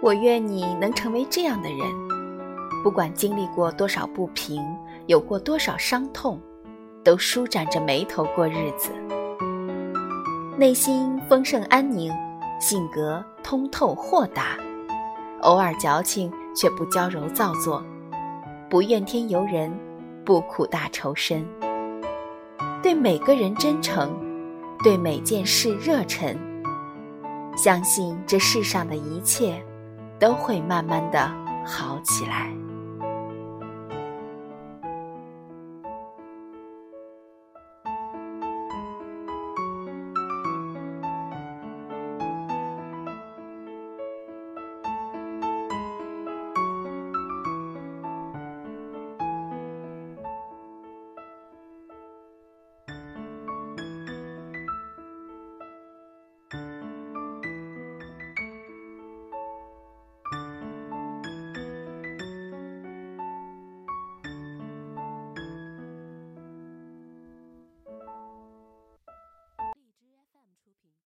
我愿你能成为这样的人，不管经历过多少不平，有过多少伤痛，都舒展着眉头过日子，内心丰盛安宁，性格通透豁达，偶尔矫情却不娇柔造作，不怨天尤人，不苦大仇深，对每个人真诚，对每件事热忱，相信这世上的一切。都会慢慢的好起来。